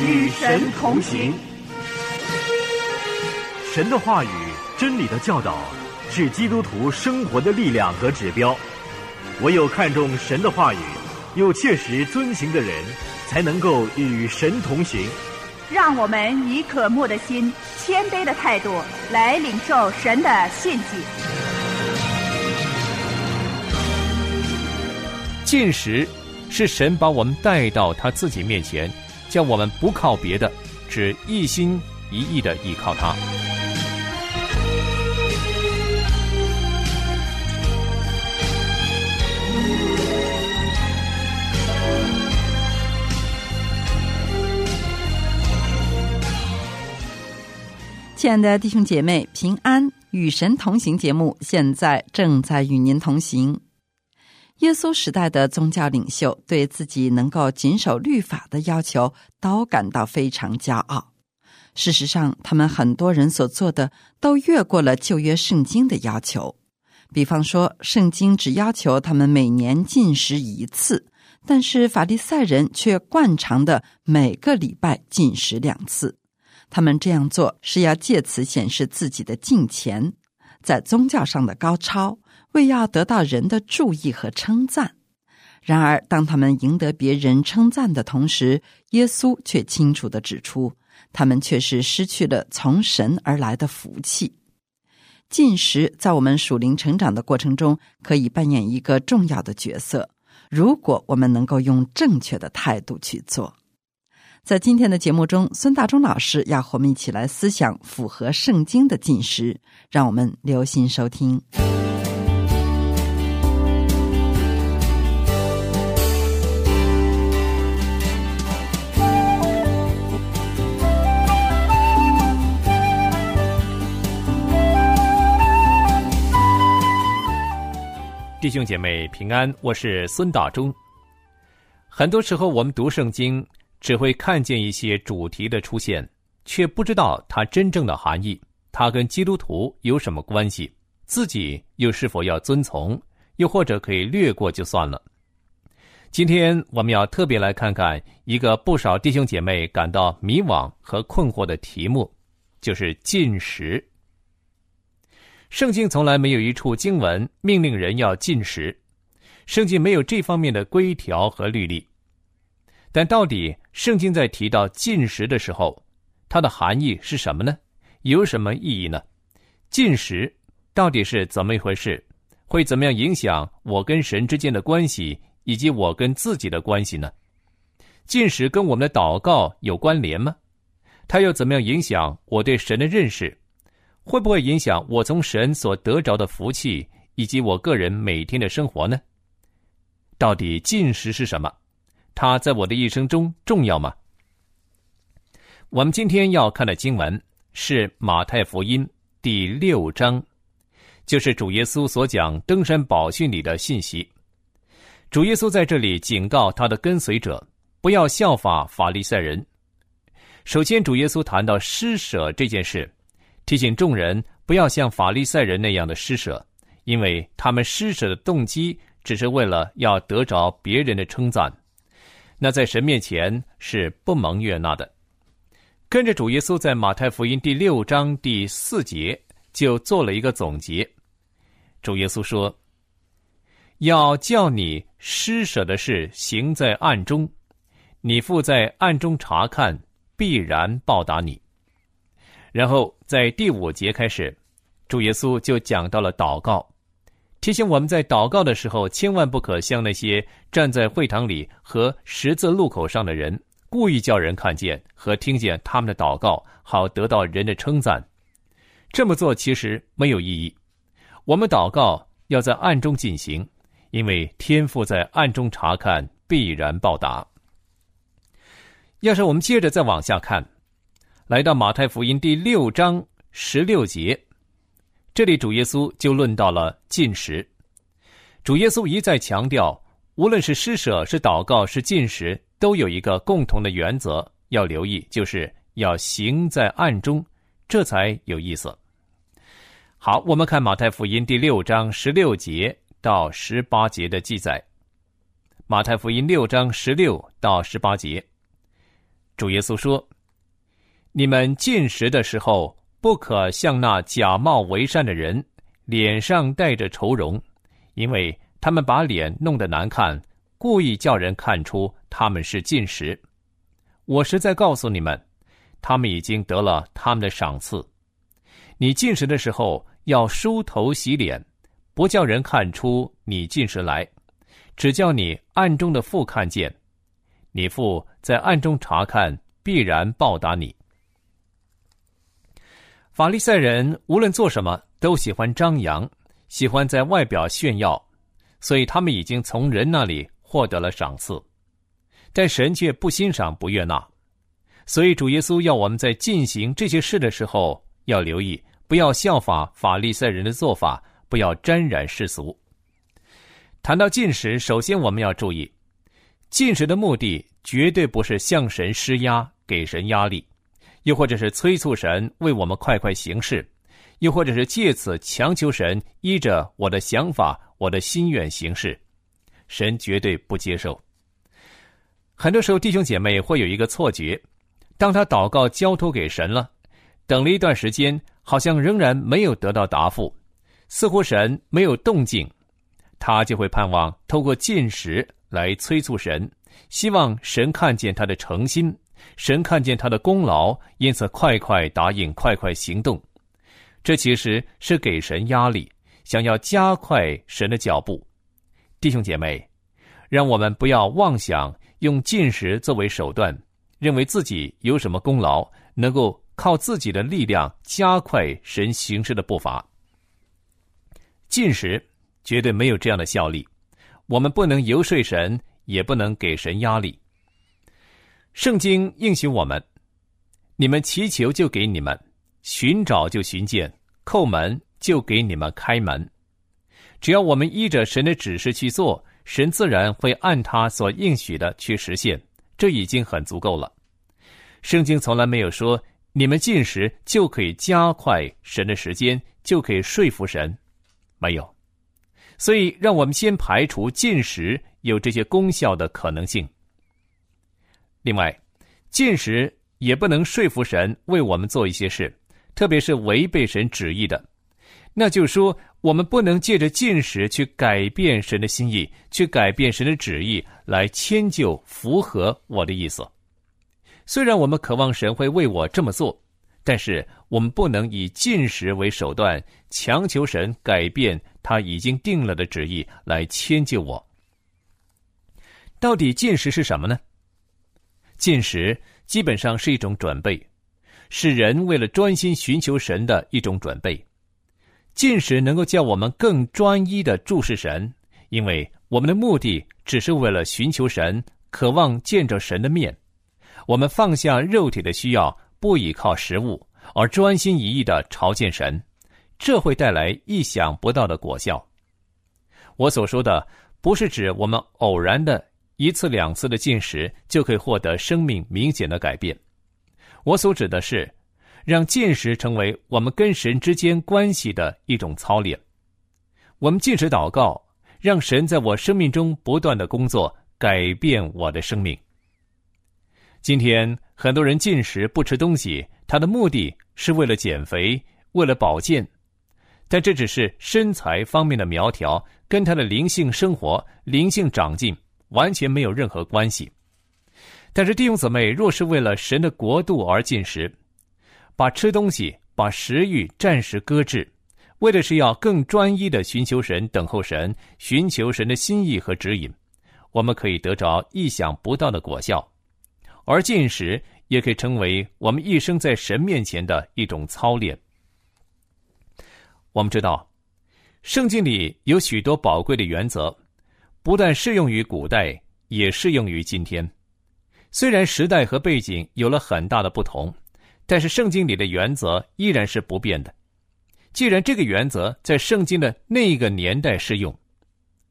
与神同行。神的话语、真理的教导，是基督徒生活的力量和指标。唯有看重神的话语，又切实遵行的人，才能够与神同行。让我们以渴慕的心、谦卑的态度来领受神的信息。进食是神把我们带到他自己面前，叫我们不靠别的，只一心一意的依靠他。亲爱的弟兄姐妹，平安与神同行节目现在正在与您同行。耶稣时代的宗教领袖对自己能够谨守律法的要求都感到非常骄傲。事实上，他们很多人所做的都越过了旧约圣经的要求。比方说，圣经只要求他们每年进食一次，但是法利赛人却惯常的每个礼拜进食两次。他们这样做是要借此显示自己的敬虔，在宗教上的高超，为要得到人的注意和称赞。然而，当他们赢得别人称赞的同时，耶稣却清楚的指出，他们却是失去了从神而来的福气。进食在我们属灵成长的过程中，可以扮演一个重要的角色。如果我们能够用正确的态度去做。在今天的节目中，孙大中老师要和我们一起来思想符合圣经的进食，让我们留心收听。弟兄姐妹平安，我是孙大中。很多时候，我们读圣经。只会看见一些主题的出现，却不知道它真正的含义。它跟基督徒有什么关系？自己又是否要遵从？又或者可以略过就算了？今天我们要特别来看看一个不少弟兄姐妹感到迷惘和困惑的题目，就是进食。圣经从来没有一处经文命令人要进食，圣经没有这方面的规条和律例。但到底圣经在提到进食的时候，它的含义是什么呢？有什么意义呢？进食到底是怎么一回事？会怎么样影响我跟神之间的关系，以及我跟自己的关系呢？进食跟我们的祷告有关联吗？它又怎么样影响我对神的认识？会不会影响我从神所得着的福气，以及我个人每天的生活呢？到底进食是什么？它在我的一生中重要吗？我们今天要看的经文是马太福音第六章，就是主耶稣所讲登山宝训里的信息。主耶稣在这里警告他的跟随者，不要效法法利赛人。首先，主耶稣谈到施舍这件事，提醒众人不要像法利赛人那样的施舍，因为他们施舍的动机只是为了要得着别人的称赞。那在神面前是不蒙悦纳的。跟着主耶稣在马太福音第六章第四节就做了一个总结。主耶稣说：“要叫你施舍的事行在暗中，你父在暗中查看，必然报答你。”然后在第五节开始，主耶稣就讲到了祷告。提醒我们在祷告的时候，千万不可像那些站在会堂里和十字路口上的人，故意叫人看见和听见他们的祷告，好得到人的称赞。这么做其实没有意义。我们祷告要在暗中进行，因为天父在暗中查看，必然报答。要是我们接着再往下看，来到马太福音第六章十六节。这里主耶稣就论到了进食。主耶稣一再强调，无论是施舍、是祷告、是进食，都有一个共同的原则要留意，就是要行在暗中，这才有意思。好，我们看马太福音第六章十六节到十八节的记载。马太福音六章十六到十八节，主耶稣说：“你们进食的时候，不可像那假冒为善的人，脸上带着愁容，因为他们把脸弄得难看，故意叫人看出他们是进食。我实在告诉你们，他们已经得了他们的赏赐。你进食的时候，要梳头洗脸，不叫人看出你进食来，只叫你暗中的父看见。”你父在暗中查看，必然报答你。法利赛人无论做什么，都喜欢张扬，喜欢在外表炫耀，所以他们已经从人那里获得了赏赐，但神却不欣赏、不悦纳。所以主耶稣要我们在进行这些事的时候，要留意，不要效法法利赛人的做法，不要沾染世俗。谈到进食，首先我们要注意。进食的目的绝对不是向神施压、给神压力，又或者是催促神为我们快快行事，又或者是借此强求神依着我的想法、我的心愿行事。神绝对不接受。很多时候，弟兄姐妹会有一个错觉：当他祷告交托给神了，等了一段时间，好像仍然没有得到答复，似乎神没有动静，他就会盼望透过进食。来催促神，希望神看见他的诚心，神看见他的功劳，因此快快答应，快快行动。这其实是给神压力，想要加快神的脚步。弟兄姐妹，让我们不要妄想用进食作为手段，认为自己有什么功劳，能够靠自己的力量加快神行事的步伐。进食绝对没有这样的效力。我们不能游说神，也不能给神压力。圣经应许我们：你们祈求就给你们，寻找就寻见，叩门就给你们开门。只要我们依着神的指示去做，神自然会按他所应许的去实现。这已经很足够了。圣经从来没有说你们进食就可以加快神的时间，就可以说服神，没有。所以，让我们先排除进食有这些功效的可能性。另外，进食也不能说服神为我们做一些事，特别是违背神旨意的。那就说，我们不能借着进食去改变神的心意，去改变神的旨意，来迁就符合我的意思。虽然我们渴望神会为我这么做，但是我们不能以进食为手段，强求神改变。他已经定了的旨意来迁就我。到底进食是什么呢？进食基本上是一种准备，是人为了专心寻求神的一种准备。进食能够叫我们更专一的注视神，因为我们的目的只是为了寻求神，渴望见着神的面。我们放下肉体的需要，不依靠食物，而专心一意的朝见神。这会带来意想不到的果效。我所说的不是指我们偶然的一次两次的进食就可以获得生命明显的改变。我所指的是，让进食成为我们跟神之间关系的一种操练。我们进食祷告，让神在我生命中不断的工作，改变我的生命。今天很多人进食不吃东西，他的目的是为了减肥，为了保健。但这只是身材方面的苗条，跟他的灵性生活、灵性长进完全没有任何关系。但是弟兄姊妹，若是为了神的国度而进食，把吃东西、把食欲暂时搁置，为的是要更专一的寻求神、等候神、寻求神的心意和指引，我们可以得着意想不到的果效。而进食也可以成为我们一生在神面前的一种操练。我们知道，圣经里有许多宝贵的原则，不但适用于古代，也适用于今天。虽然时代和背景有了很大的不同，但是圣经里的原则依然是不变的。既然这个原则在圣经的那个年代适用，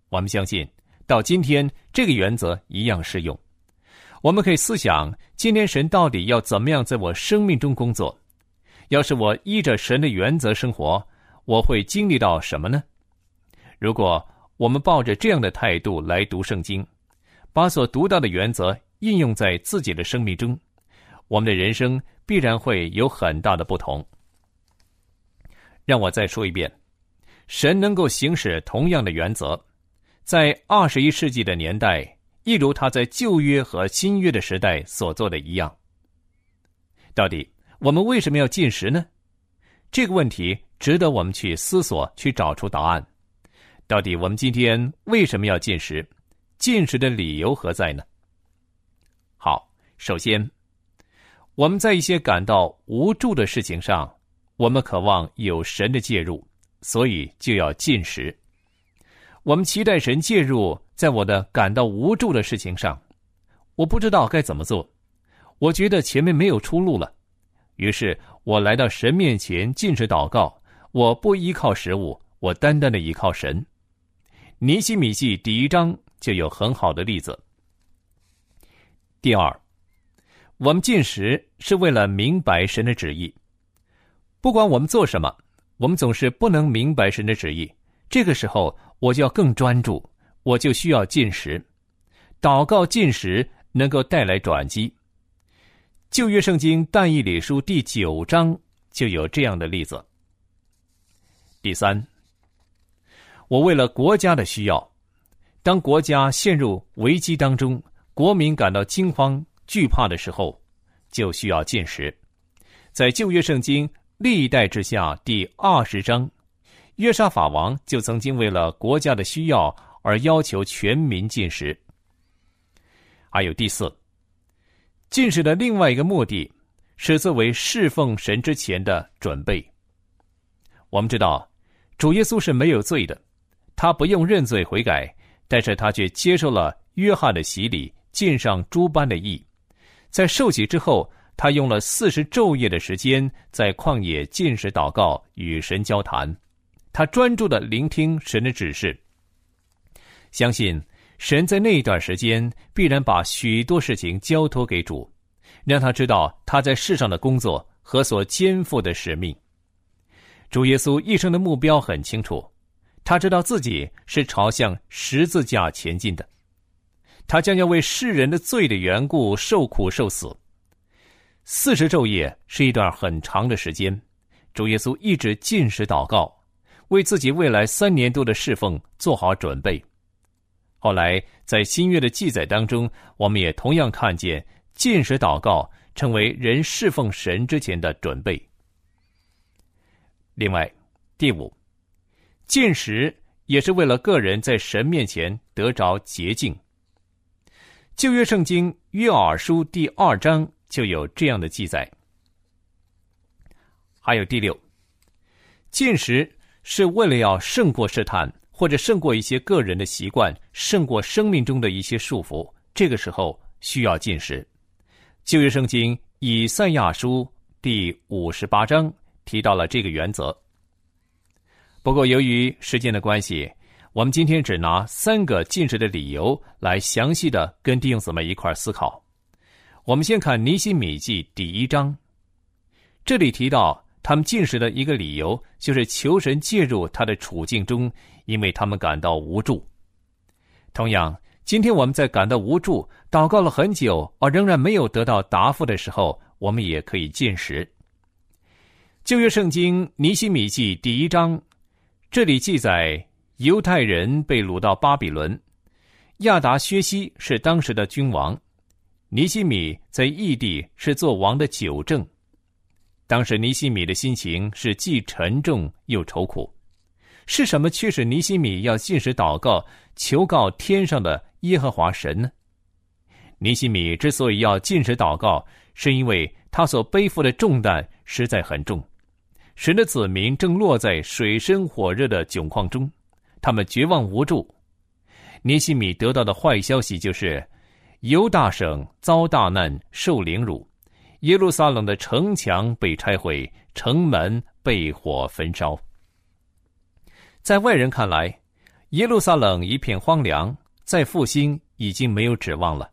我们相信到今天这个原则一样适用。我们可以思想，今天神到底要怎么样在我生命中工作？要是我依着神的原则生活。我会经历到什么呢？如果我们抱着这样的态度来读圣经，把所读到的原则应用在自己的生命中，我们的人生必然会有很大的不同。让我再说一遍，神能够行使同样的原则，在二十一世纪的年代，一如他在旧约和新约的时代所做的一样。到底我们为什么要进食呢？这个问题值得我们去思索，去找出答案。到底我们今天为什么要进食？进食的理由何在呢？好，首先，我们在一些感到无助的事情上，我们渴望有神的介入，所以就要进食。我们期待神介入在我的感到无助的事情上，我不知道该怎么做，我觉得前面没有出路了，于是我来到神面前进食祷告。我不依靠食物，我单单的依靠神。尼西米记第一章。就有很好的例子。第二，我们进食是为了明白神的旨意。不管我们做什么，我们总是不能明白神的旨意。这个时候，我就要更专注，我就需要进食。祷告进食能够带来转机。旧约圣经但以理书第九章就有这样的例子。第三，我为了国家的需要。当国家陷入危机当中，国民感到惊慌惧怕的时候，就需要进食。在旧约圣经历代之下第二十章，约沙法王就曾经为了国家的需要而要求全民进食。还有第四，进食的另外一个目的是作为侍奉神之前的准备。我们知道，主耶稣是没有罪的，他不用认罪悔改。但是他却接受了约翰的洗礼，尽上诸般的义。在受洗之后，他用了四十昼夜的时间在旷野进食祷告，与神交谈。他专注的聆听神的指示，相信神在那一段时间必然把许多事情交托给主，让他知道他在世上的工作和所肩负的使命。主耶稣一生的目标很清楚。他知道自己是朝向十字架前进的，他将要为世人的罪的缘故受苦受死。四十昼夜是一段很长的时间，主耶稣一直进食祷告，为自己未来三年多的侍奉做好准备。后来在新约的记载当中，我们也同样看见进食祷告成为人侍奉神之前的准备。另外，第五。进食也是为了个人在神面前得着洁净。旧约圣经约珥书第二章就有这样的记载。还有第六，进食是为了要胜过试探，或者胜过一些个人的习惯，胜过生命中的一些束缚。这个时候需要进食。旧约圣经以赛亚书第五十八章提到了这个原则。不过，由于时间的关系，我们今天只拿三个进食的理由来详细的跟弟兄姊妹一块思考。我们先看尼西米记第一章，这里提到他们进食的一个理由，就是求神介入他的处境中，因为他们感到无助。同样，今天我们在感到无助、祷告了很久而仍然没有得到答复的时候，我们也可以进食。旧约圣经尼西米记第一章。这里记载，犹太人被掳到巴比伦，亚达薛西是当时的君王，尼西米在异地是做王的九正。当时尼西米的心情是既沉重又愁苦，是什么驱使尼西米要进食祷告，求告天上的耶和华神呢？尼西米之所以要进食祷告，是因为他所背负的重担实在很重。神的子民正落在水深火热的窘况中，他们绝望无助。尼西米得到的坏消息就是，犹大省遭大难，受凌辱；耶路撒冷的城墙被拆毁，城门被火焚烧。在外人看来，耶路撒冷一片荒凉，再复兴已经没有指望了。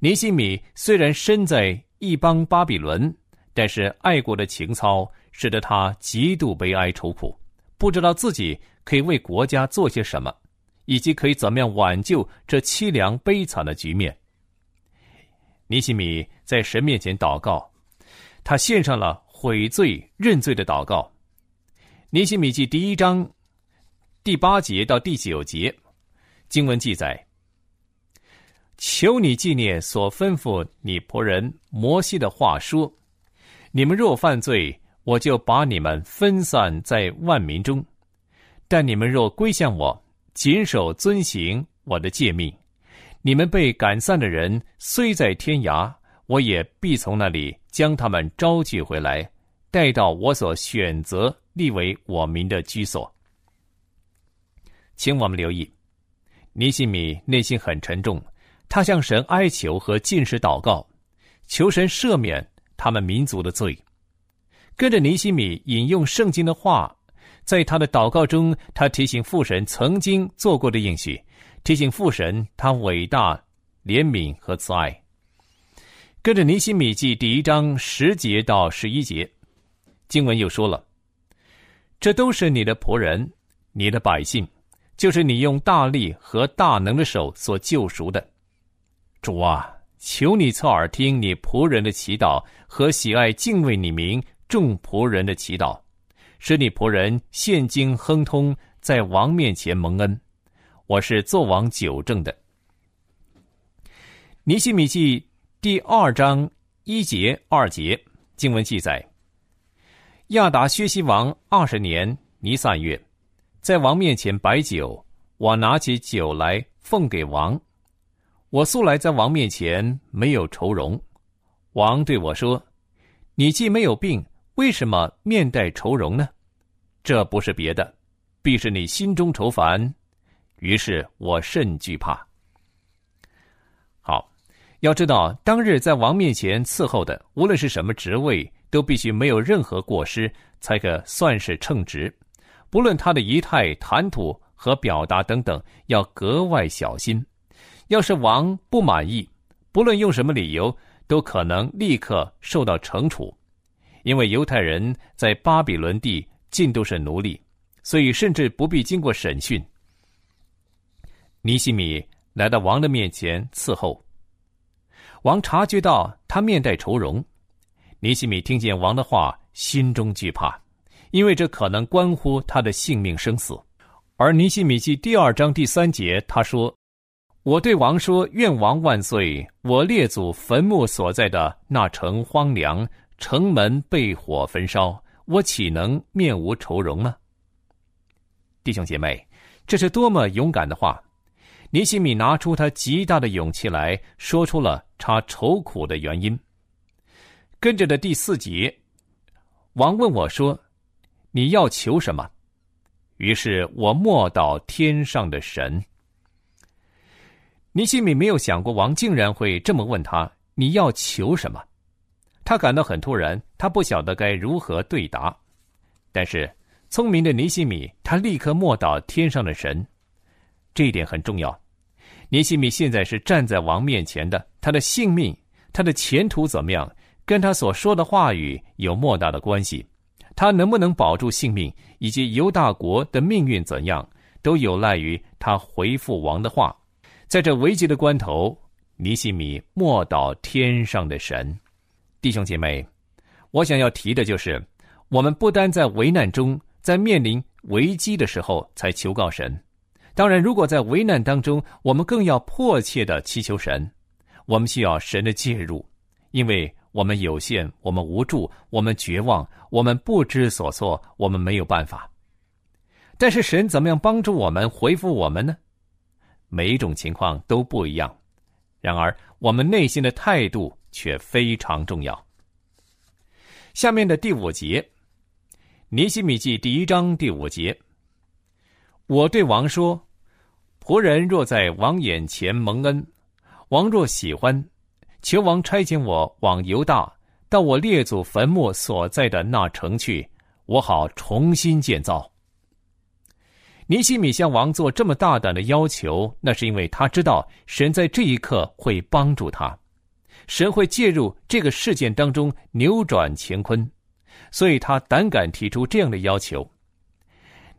尼西米虽然身在异邦巴比伦，但是爱国的情操。使得他极度悲哀愁苦，不知道自己可以为国家做些什么，以及可以怎么样挽救这凄凉悲惨的局面。尼西米在神面前祷告，他献上了悔罪认罪的祷告。尼西米记第一章第八节到第九节经文记载：“求你纪念所吩咐你仆人摩西的话说：你们若犯罪，我就把你们分散在万民中；但你们若归向我，谨守遵行我的诫命。”你们被赶散的人虽在天涯，我也必从那里将他们招聚回来，带到我所选择立为我民的居所。请我们留意，尼西米内心很沉重，他向神哀求和进食祷告，求神赦免他们民族的罪。跟着尼西米引用圣经的话，在他的祷告中，他提醒父神曾经做过的应许。提醒父神，他伟大、怜悯和慈爱。跟着尼西米记第一章十节到十一节，经文又说了：“这都是你的仆人，你的百姓，就是你用大力和大能的手所救赎的。主啊，求你侧耳听你仆人的祈祷和喜爱敬畏你名众仆人的祈祷，使你仆人现今亨通，在王面前蒙恩。”我是做王九正的。尼西米记第二章一节二节经文记载：亚达薛西王二十年尼撒月，在王面前摆酒，我拿起酒来奉给王。我素来在王面前没有愁容。王对我说：“你既没有病，为什么面带愁容呢？这不是别的，必是你心中愁烦。”于是我甚惧怕。好，要知道，当日在王面前伺候的，无论是什么职位，都必须没有任何过失，才可算是称职。不论他的仪态、谈吐和表达等等，要格外小心。要是王不满意，不论用什么理由，都可能立刻受到惩处。因为犹太人在巴比伦地尽都是奴隶，所以甚至不必经过审讯。尼西米来到王的面前伺候。王察觉到他面带愁容，尼西米听见王的话，心中惧怕，因为这可能关乎他的性命生死。而尼西米记第二章第三节，他说：“我对王说，愿王万岁！我列祖坟墓所在的那城荒凉，城门被火焚烧，我岂能面无愁容呢？”弟兄姐妹，这是多么勇敢的话！尼西米拿出他极大的勇气来说出了他愁苦的原因。跟着的第四节，王问我说：“你要求什么？”于是我默祷天上的神。尼西米没有想过王竟然会这么问他：“你要求什么？”他感到很突然，他不晓得该如何对答。但是聪明的尼西米，他立刻默祷天上的神。这一点很重要。尼西米现在是站在王面前的，他的性命、他的前途怎么样，跟他所说的话语有莫大的关系。他能不能保住性命，以及犹大国的命运怎样，都有赖于他回复王的话。在这危急的关头，尼西米默祷天上的神。弟兄姐妹，我想要提的就是，我们不单在危难中，在面临危机的时候才求告神。当然，如果在危难当中，我们更要迫切的祈求神，我们需要神的介入，因为我们有限，我们无助，我们绝望，我们不知所措，我们没有办法。但是神怎么样帮助我们回复我们呢？每一种情况都不一样，然而我们内心的态度却非常重要。下面的第五节，《尼西米记》第一章第五节，我对王说。仆人若在王眼前蒙恩，王若喜欢，求王差遣我往犹大，到我列祖坟墓所在的那城去，我好重新建造。尼西米向王做这么大胆的要求，那是因为他知道神在这一刻会帮助他，神会介入这个事件当中扭转乾坤，所以他胆敢提出这样的要求。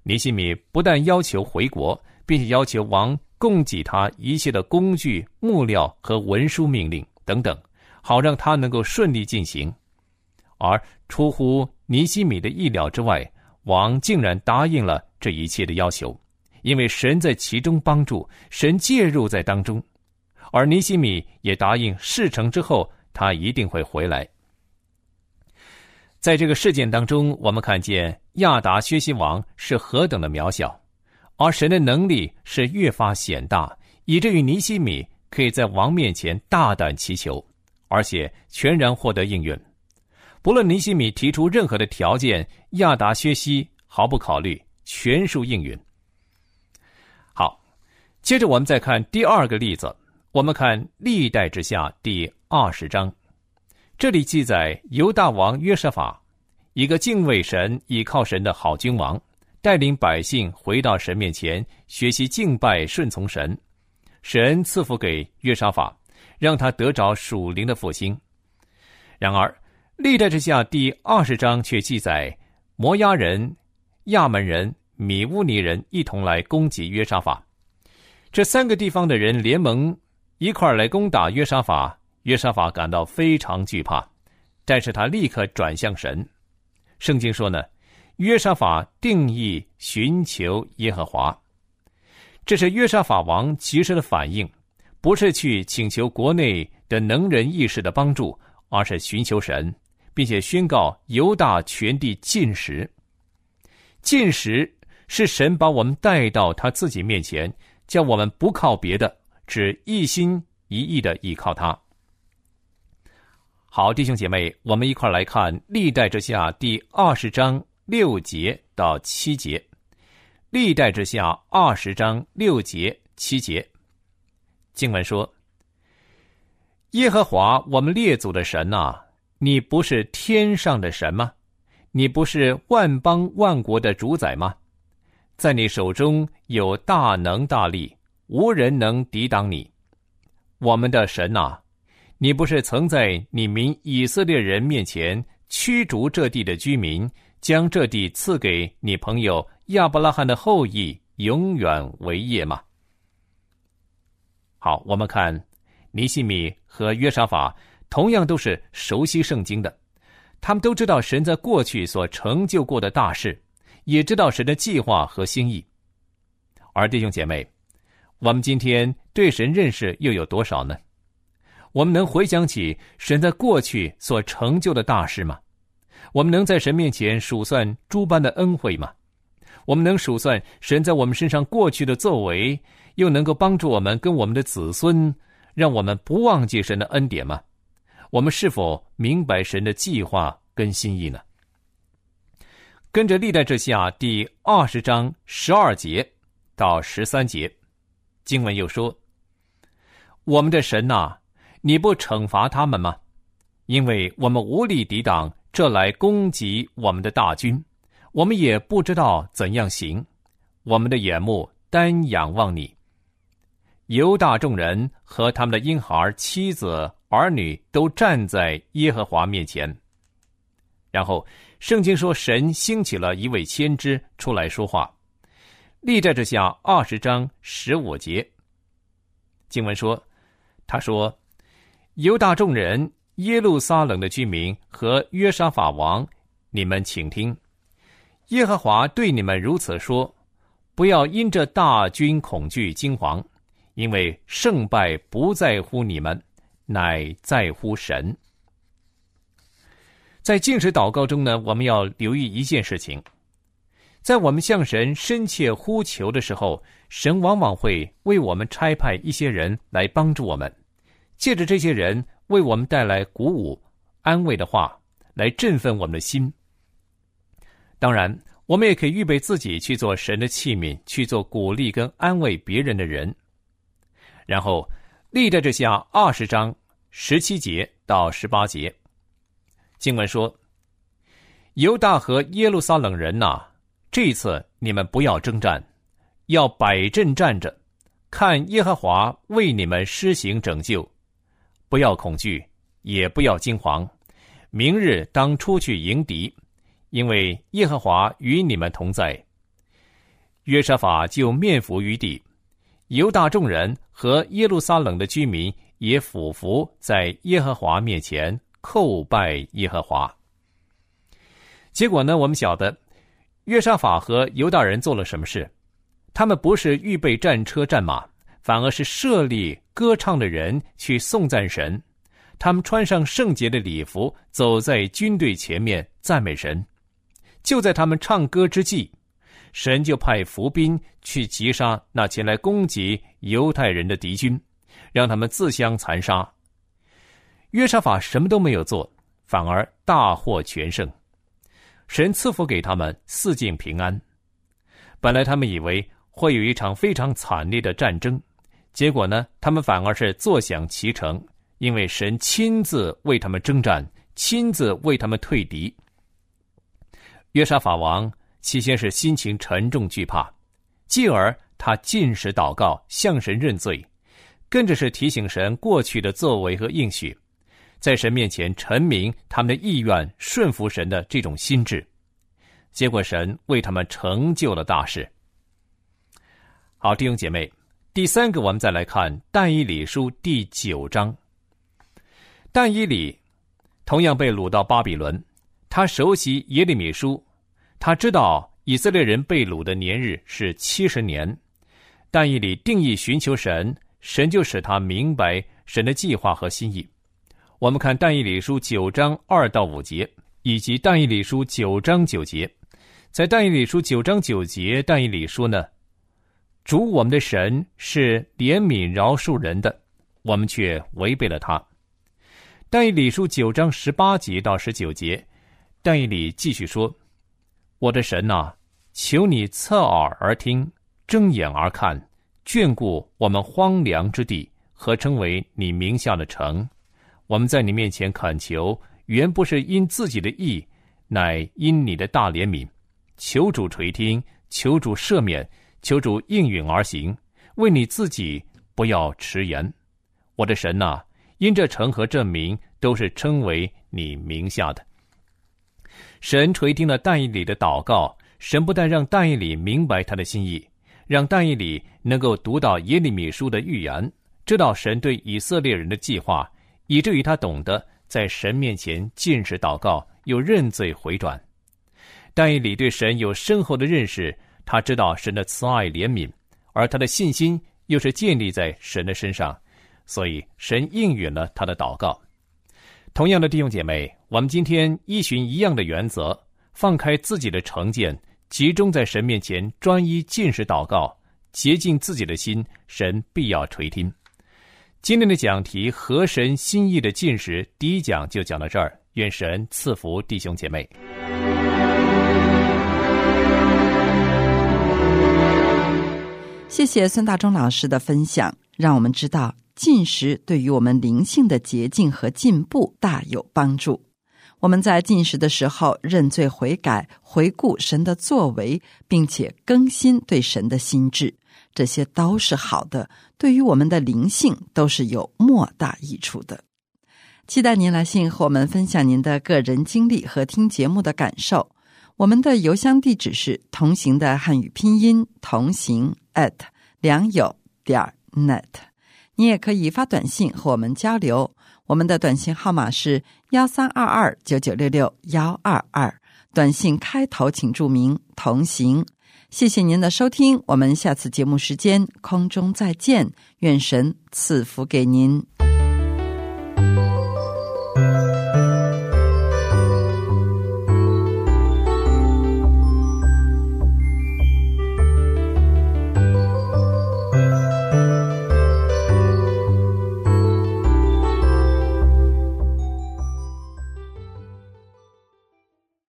尼西米不但要求回国。并且要求王供给他一切的工具、木料和文书命令等等，好让他能够顺利进行。而出乎尼西米的意料之外，王竟然答应了这一切的要求，因为神在其中帮助，神介入在当中，而尼西米也答应事成之后，他一定会回来。在这个事件当中，我们看见亚达薛西王是何等的渺小，而神的能力是越发显大，以至于尼西米可以在王面前大胆祈求，而且全然获得应允。不论尼西米提出任何的条件，亚达薛西毫不考虑，全数应允。好，接着我们再看第二个例子，我们看历代之下第二十章。这里记载犹大王约瑟法，一个敬畏神、倚靠神的好君王，带领百姓回到神面前学习敬拜、顺从神。神赐福给约沙法，让他得着属灵的复兴。然而，历代之下第二十章却记载摩押人、亚门人、米乌尼人一同来攻击约沙法。这三个地方的人联盟一块来攻打约沙法。约沙法感到非常惧怕，但是他立刻转向神。圣经说呢，约沙法定义寻求耶和华，这是约沙法王及时的反应，不是去请求国内的能人异士的帮助，而是寻求神，并且宣告犹大全地禁食。禁食是神把我们带到他自己面前，叫我们不靠别的，只一心一意的依靠他。好，弟兄姐妹，我们一块来看《历代之下》第二十章六节到七节，《历代之下》二十章六节七节，经文说：“耶和华我们列祖的神呐，你不是天上的神吗？你不是万邦万国的主宰吗？在你手中有大能大力，无人能抵挡你。我们的神呐！”你不是曾在你民以色列人面前驱逐这地的居民，将这地赐给你朋友亚伯拉罕的后裔，永远为业吗？好，我们看尼西米和约沙法同样都是熟悉圣经的，他们都知道神在过去所成就过的大事，也知道神的计划和心意。而弟兄姐妹，我们今天对神认识又有多少呢？我们能回想起神在过去所成就的大事吗？我们能在神面前数算诸般的恩惠吗？我们能数算神在我们身上过去的作为，又能够帮助我们跟我们的子孙，让我们不忘记神的恩典吗？我们是否明白神的计划跟心意呢？跟着历代之下第二十章十二节到十三节，经文又说：“我们的神呐。”你不惩罚他们吗？因为我们无力抵挡这来攻击我们的大军，我们也不知道怎样行。我们的眼目单仰望你。犹大众人和他们的婴孩、妻子、儿女都站在耶和华面前。然后，圣经说，神兴起了一位先知出来说话。历在之下二十章十五节，经文说：“他说。”犹大众人、耶路撒冷的居民和约沙法王，你们请听：耶和华对你们如此说：不要因这大军恐惧惊惶，因为胜败不在乎你们，乃在乎神。在禁食祷告中呢，我们要留意一件事情：在我们向神深切呼求的时候，神往往会为我们差派一些人来帮助我们。借着这些人为我们带来鼓舞、安慰的话，来振奋我们的心。当然，我们也可以预备自己去做神的器皿，去做鼓励跟安慰别人的人。然后，历代这下二十章十七节到十八节，经文说：“犹大和耶路撒冷人呐，这次你们不要征战，要摆阵站着，看耶和华为你们施行拯救。”不要恐惧，也不要惊惶。明日当出去迎敌，因为耶和华与你们同在。约沙法就面伏于地，犹大众人和耶路撒冷的居民也俯伏在耶和华面前叩拜耶和华。结果呢，我们晓得约沙法和犹大人做了什么事？他们不是预备战车战马，反而是设立歌唱的人去颂赞神。他们穿上圣洁的礼服，走在军队前面赞美神。就在他们唱歌之际，神就派伏兵去击杀那前来攻击犹太人的敌军，让他们自相残杀。约沙法什么都没有做，反而大获全胜。神赐福给他们四境平安。本来他们以为会有一场非常惨烈的战争，结果呢，他们反而是坐享其成。因为神亲自为他们征战，亲自为他们退敌。约沙法王起先是心情沉重惧怕，继而他进食祷告，向神认罪，跟着是提醒神过去的作为和应许，在神面前陈明他们的意愿，顺服神的这种心智。结果神为他们成就了大事。好，弟兄姐妹，第三个我们再来看但以理书第九章。但以理同样被掳到巴比伦，他熟悉耶利米书，他知道以色列人被掳的年日是七十年。但以理定义寻求神，神就使他明白神的计划和心意。我们看但以理书九章二到五节，以及但以理书九章九节。在但以理书九章九节，但以理说呢：“主我们的神是怜悯饶恕人的，我们却违背了他。”但以理书九章十八节到十九节，但以理继续说：“我的神呐，求你侧耳而听，睁眼而看，眷顾我们荒凉之地和称为你名下的城。我们在你面前恳求，原不是因自己的意，乃因你的大怜悯。求主垂听，求主赦免，求主应允而行。为你自己，不要迟延。我的神呐。”因这城和这名都是称为你名下的。神垂听了但以理的祷告，神不但让但以理明白他的心意，让但以理能够读到耶利米书的预言，知道神对以色列人的计划，以至于他懂得在神面前尽是祷告，又认罪回转。但以理对神有深厚的认识，他知道神的慈爱怜悯，而他的信心又是建立在神的身上。所以，神应允了他的祷告。同样的弟兄姐妹，我们今天依循一样的原则，放开自己的成见，集中在神面前，专一进食祷告，洁净自己的心，神必要垂听。今天的讲题和神心意的进食，第一讲就讲到这儿。愿神赐福弟兄姐妹。谢谢孙大中老师的分享，让我们知道。进食对于我们灵性的洁净和进步大有帮助。我们在进食的时候认罪悔改，回顾神的作为，并且更新对神的心智，这些都是好的，对于我们的灵性都是有莫大益处的。期待您来信和我们分享您的个人经历和听节目的感受。我们的邮箱地址是同行的汉语拼音同行 at 良友点 net。你也可以发短信和我们交流，我们的短信号码是幺三二二九九六六幺二二，短信开头请注明“同行”。谢谢您的收听，我们下次节目时间空中再见，愿神赐福给您。